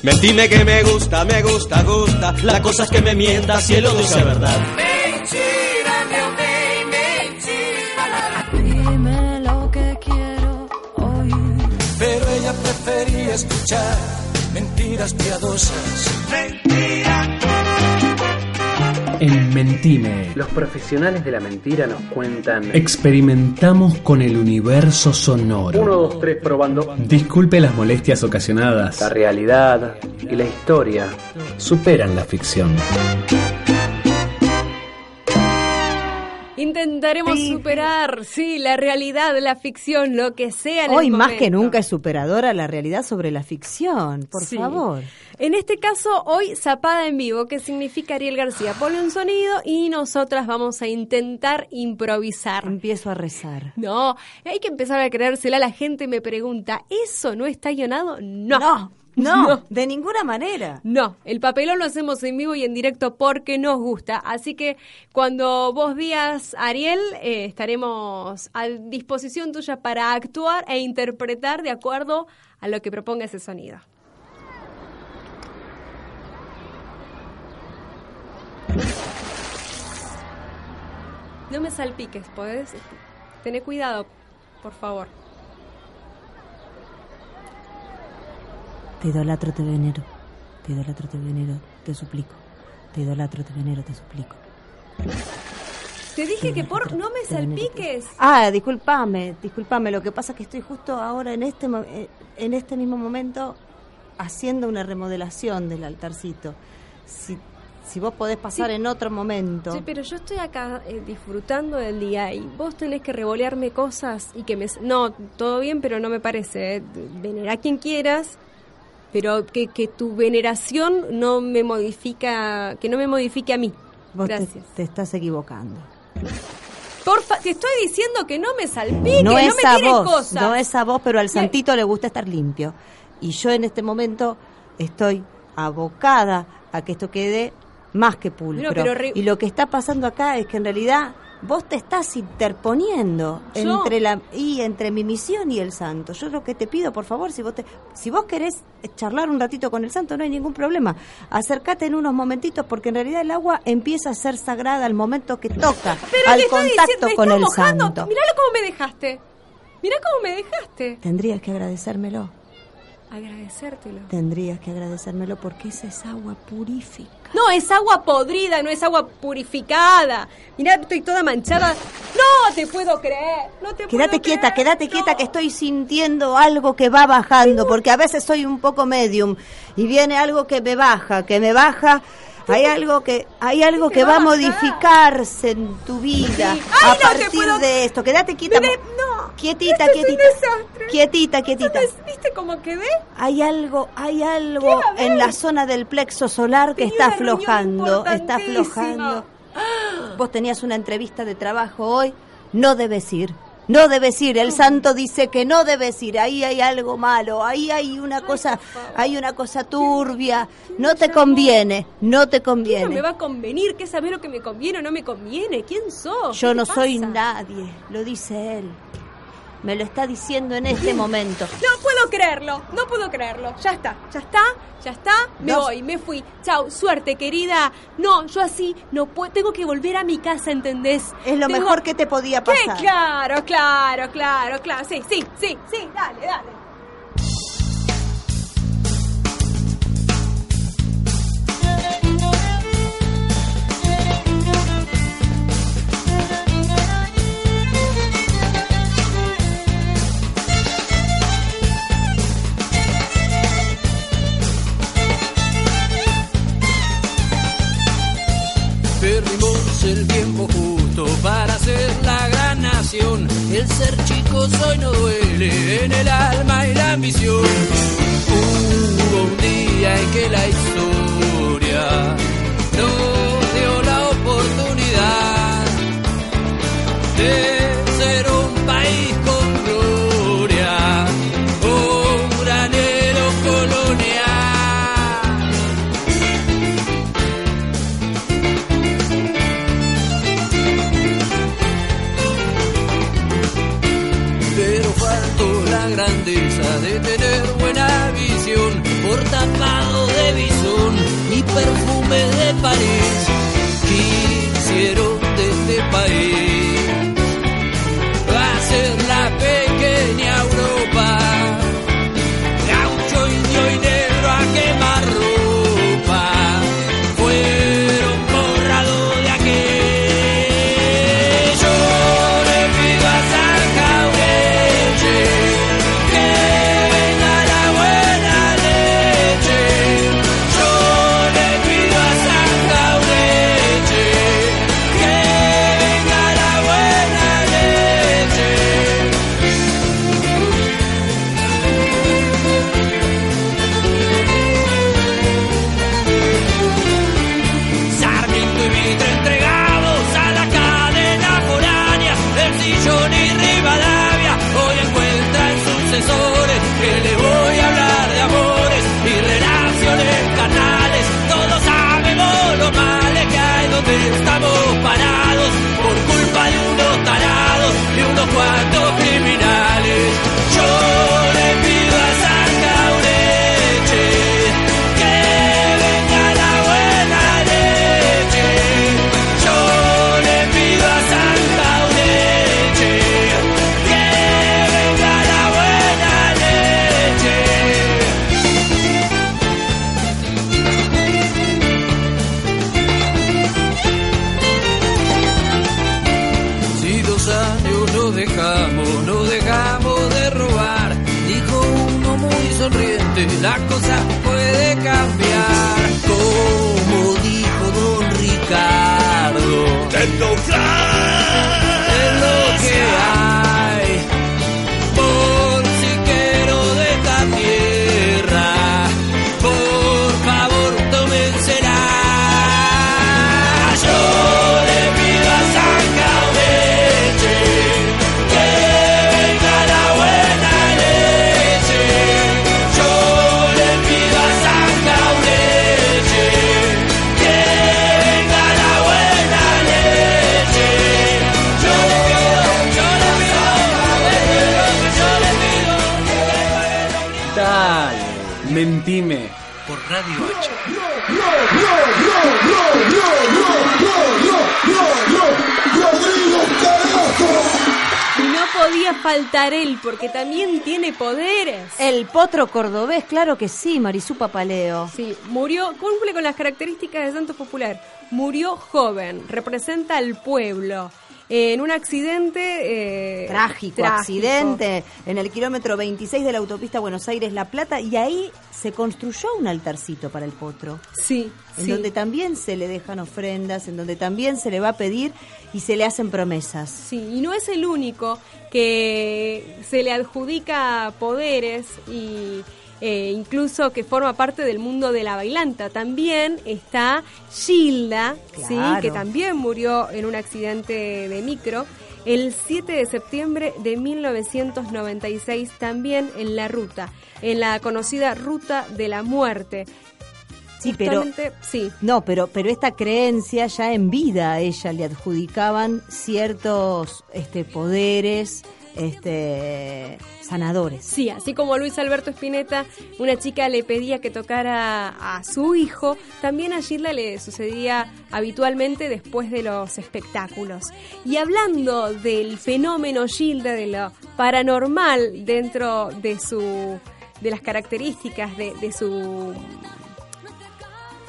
Mentime que me gusta, me gusta, gusta. La cosa es que me mienta, cielo no sea verdad. Dime lo que quiero oír. Pero ella prefería escuchar mentiras piadosas. Mentira. En Mentime, Los profesionales de la mentira nos cuentan. experimentamos con el universo sonoro. Uno, dos, tres, probando. Disculpe las molestias ocasionadas. La realidad y la historia. Superan la ficción. Intentaremos superar, sí, la realidad, la ficción, lo que sea en Hoy el más que nunca es superadora la realidad sobre la ficción, por Sí. favor. En este caso, hoy Zapada en vivo, que significa Ariel García. Pone un sonido y nosotras vamos a intentar improvisar. Empiezo a rezar. No, hay que empezar a creérsela. La gente me pregunta, ¿eso no está guionado? No. No, <laughs> no, de ninguna manera. No, el papelón lo hacemos en vivo y en directo porque nos gusta. Así que cuando vos digas, Ariel, eh, estaremos a disposición tuya para actuar e interpretar de acuerdo a lo que proponga ese sonido. No me salpiques, ¿podés? Tené cuidado, por favor. Te idolatro, te venero. Te idolatro, te venero, te suplico. Te idolatro, te venero, te suplico. Te dije que por no me salpiques. Ah, discúlpame, discúlpame. Lo que pasa es que estoy justo ahora en este mo- eh, en este mismo momento haciendo una remodelación del altarcito. Si, si vos podés pasar Sí. en otro momento. Sí, pero yo estoy acá eh, disfrutando del día y vos tenés que revolearme cosas y que me... No, todo bien, pero no me parece. eh. Venera a quien quieras, pero que, que tu veneración no me modifica, que no me modifique a mí. Vos Gracias. te estás equivocando. Porfa, te estoy diciendo que no me salpique, no no, es me a vos, cosas. no es a vos, pero al santito le gusta estar limpio. Y yo en este momento estoy abocada a que esto quede más que pulcro. Bueno, pero re- Y lo que está pasando acá es que en realidad vos te estás interponiendo Yo- entre la y entre mi misión y el santo. Yo lo que te pido, por favor, si vos te, si vos querés charlar un ratito con el santo, no hay ningún problema. Acércate en unos momentitos porque en realidad el agua empieza a ser sagrada al momento que toca Pero al contacto diciendo, con el mojando. santo. Míralo cómo me dejaste. Mirá cómo me dejaste. Tendrías que agradecérmelo. Agradecértelo. Tendrías que agradecérmelo porque esa es agua purífica. No, es agua podrida, no es agua purificada. Mirá, estoy toda manchada. No te puedo creer. No te Quédate puedo quieta, creer. quédate quieta que estoy sintiendo algo que va bajando, porque a veces soy un poco medium y viene algo que me baja, que me baja. Hay algo que hay algo que va a modificarse en tu vida Sí. a no partir puedo- de esto. Quédate quieta. Mire, no. Quietita, Esto es un quietita. desastre. Quietita, quietita. ¿Viste cómo quedé? Hay algo, hay algo en la zona del plexo solar que Tenía está aflojando, está aflojando. <gasps> Vos tenías una entrevista de trabajo hoy, no debes ir. No debes ir, el santo dice que no debes ir, ahí hay algo malo, ahí hay una cosa, hay una cosa turbia, no te conviene, no te ¿Qué no me conviene. va a convenir? ¿Qué saber lo que me conviene o no me conviene? ¿Quién sos? Yo ¿Qué no soy nadie, lo dice él. Me lo está diciendo en este momento. <laughs> No puedo creerlo, no puedo creerlo. Ya está, ya está, ya está. Me Dos. voy, me fui. Chau, suerte, querida. No, yo así no puedo. Tengo que volver a mi casa, ¿entendés? Es lo Tengo- mejor que te podía ¿Qué? pasar. Claro, claro, claro, claro. Sí, sí, sí, sí. Dale, dale. El ser chico hoy no duele en el alma y la ambición. Hubo un día en que la historia nos dio la oportunidad de dejamos, nos dejamos de robar, dijo uno muy sonriente, la cosa faltar él, porque también tiene poderes. El potro cordobés, claro que sí, Marisú Papaleo. Sí, murió, cumple con las características de santo popular. Murió joven, representa al pueblo. En un accidente... eh, Trágico, accidente en el kilómetro 26 de la autopista Buenos Aires-La Plata y ahí se construyó un altarcito para el potro. Sí, En sí. donde también se le dejan ofrendas, en donde también se le va a pedir y se le hacen promesas. Sí, y no es el único que se le adjudica poderes y eh, incluso que forma parte del mundo de la bailanta. También está Gilda, ¿sí? Que también murió en un accidente de micro. El 7 de septiembre de 1996, también en la ruta, en la conocida Ruta de la Muerte. Sí, pero sí. no, pero pero esta creencia ya en vida a ella le adjudicaban ciertos este poderes este sanadores. Sí, así como Luis Alberto Spinetta, una chica le pedía que tocara a su hijo, también a Gilda le sucedía habitualmente después de los espectáculos. Y hablando del fenómeno Gilda, de lo paranormal dentro de su de las características de, de su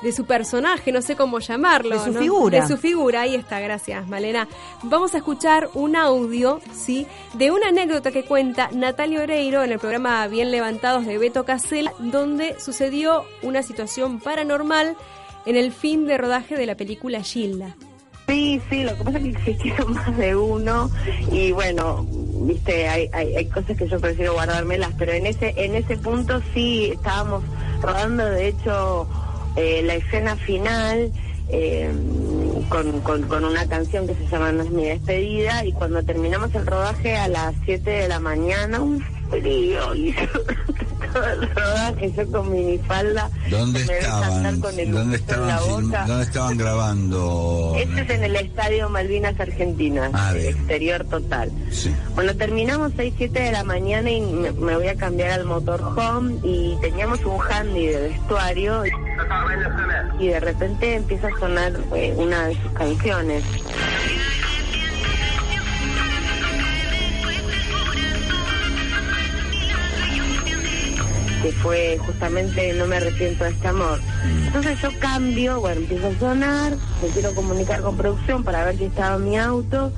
de su personaje, no sé cómo llamarlo. De su ¿no? figura. De su figura, ahí está, gracias Malena. Vamos a escuchar un audio, ¿sí? De una anécdota que cuenta Natalia Oreiro en el programa Bien Levantados de Beto Casella, donde sucedió una situación paranormal en el fin de rodaje de la película Gilda. Sí, sí, lo que pasa es que existieron más de uno y bueno, viste, hay, hay, hay cosas que yo prefiero guardármelas, pero en ese en ese punto sí estábamos rodando, de hecho, eh, la escena final eh, con, con, con una canción que se llama No es mi despedida y cuando terminamos el rodaje a las 7 de la mañana, frío, y yo <laughs> con minifalda, ¿Dónde estaban? con el ¿Dónde en estaban, la film- boca. ¿Dónde estaban grabando? Este es en el Estadio Malvinas Argentinas, Ah, exterior total. Sí. Bueno, terminamos 6, 7 de la mañana y me, me voy a cambiar al motorhome y teníamos un handy de vestuario y, y de repente empieza a sonar eh, una de sus canciones. Que fue justamente No me arrepiento de este amor. Entonces yo cambio, bueno, empiezo a sonar, me quiero comunicar con producción para ver si estaba mi auto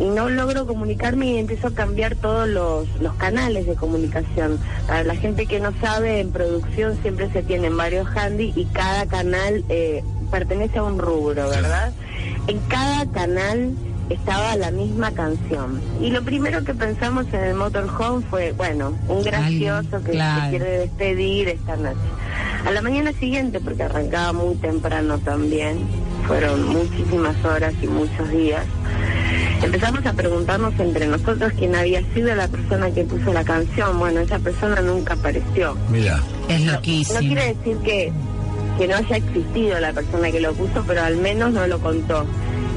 y no logro comunicarme y empiezo a cambiar todos los, los canales de comunicación. Para la gente que no sabe, en producción siempre se tienen varios handy y cada canal eh, pertenece a un rubro, ¿verdad? En cada canal estaba la misma canción. Y lo primero que pensamos en el motorhome fue, bueno, un gracioso que claro. se quiere despedir esta noche. A la mañana siguiente, porque arrancaba muy temprano también, fueron muchísimas horas y muchos días, empezamos a preguntarnos entre nosotros quién había sido la persona que puso la canción. Bueno, esa persona nunca apareció. Mira. Es No loquísimo. quiere decir que, que no haya existido la persona que lo puso, pero al menos no lo contó.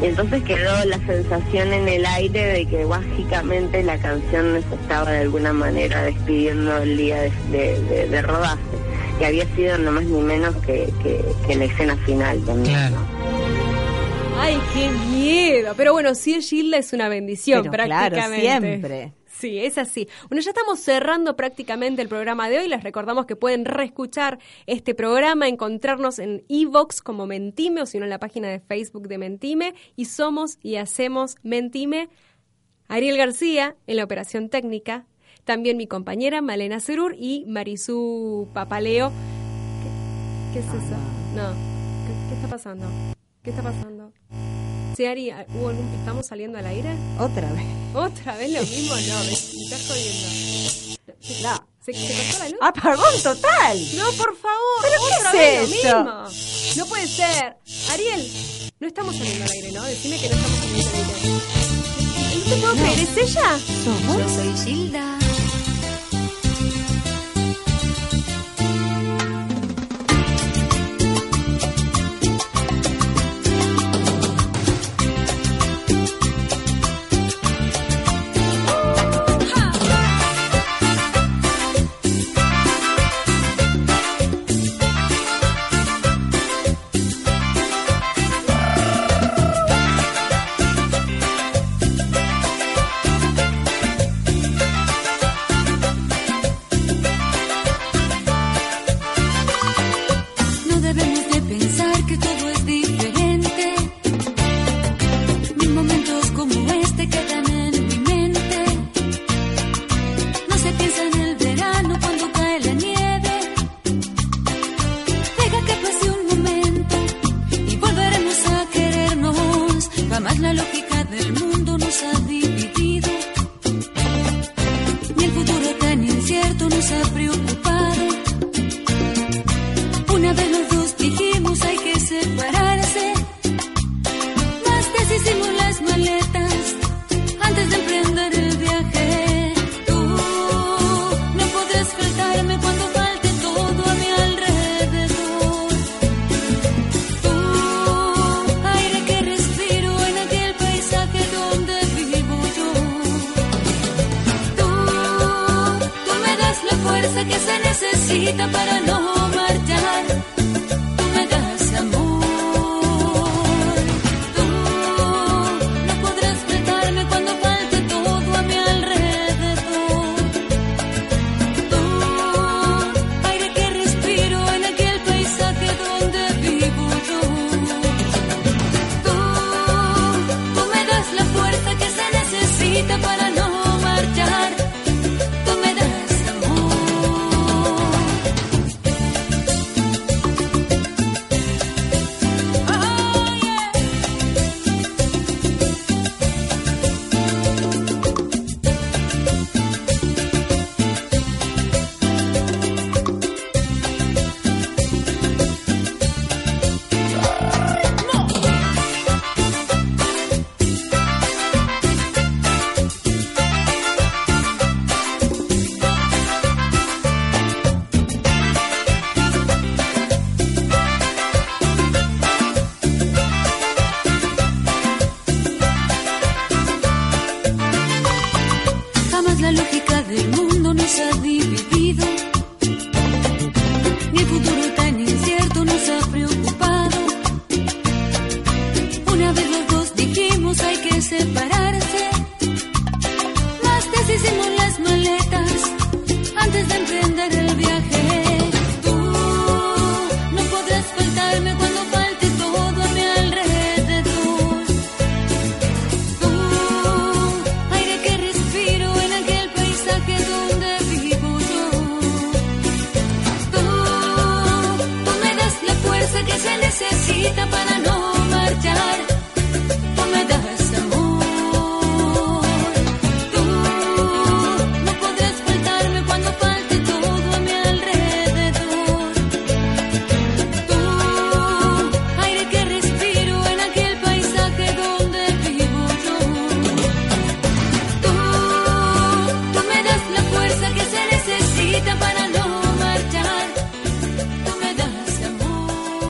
Y entonces quedó la sensación en el aire de que mágicamente la canción nos estaba de alguna manera despidiendo el día de, de- de- de rodaje, que había sido no más ni menos que, que- que la escena final también. ¿no? ¡Ay, qué miedo! Pero bueno, sí es Gilda es una bendición Pero claro, prácticamente. siempre. Sí, es así. Bueno, ya estamos cerrando prácticamente el programa de hoy. Les recordamos que pueden reescuchar este programa, encontrarnos en Evox como Mentime o si no en la página de Facebook de Mentime. Y somos y hacemos Mentime. Ariel García en la operación técnica. También mi compañera Malena Cerur y Marisú Papaleo. ¿Qué, qué es eso? No. ¿Qué, qué está pasando? ¿Qué está pasando? Sí, Ari, ¿hubo algún- ¿estamos saliendo al aire? Otra vez. ¿Otra vez lo mismo? No, me, me estás jodiendo. No. ¿Se, se cortó la luz? Apagón total. No, por favor. ¿Pero qué otra es vez lo eso? mismo. No puede ser. Ariel, no estamos saliendo al aire, ¿no? Decime que no estamos saliendo al aire. No te puedo creer, ¿es ella? Yo soy Gilda.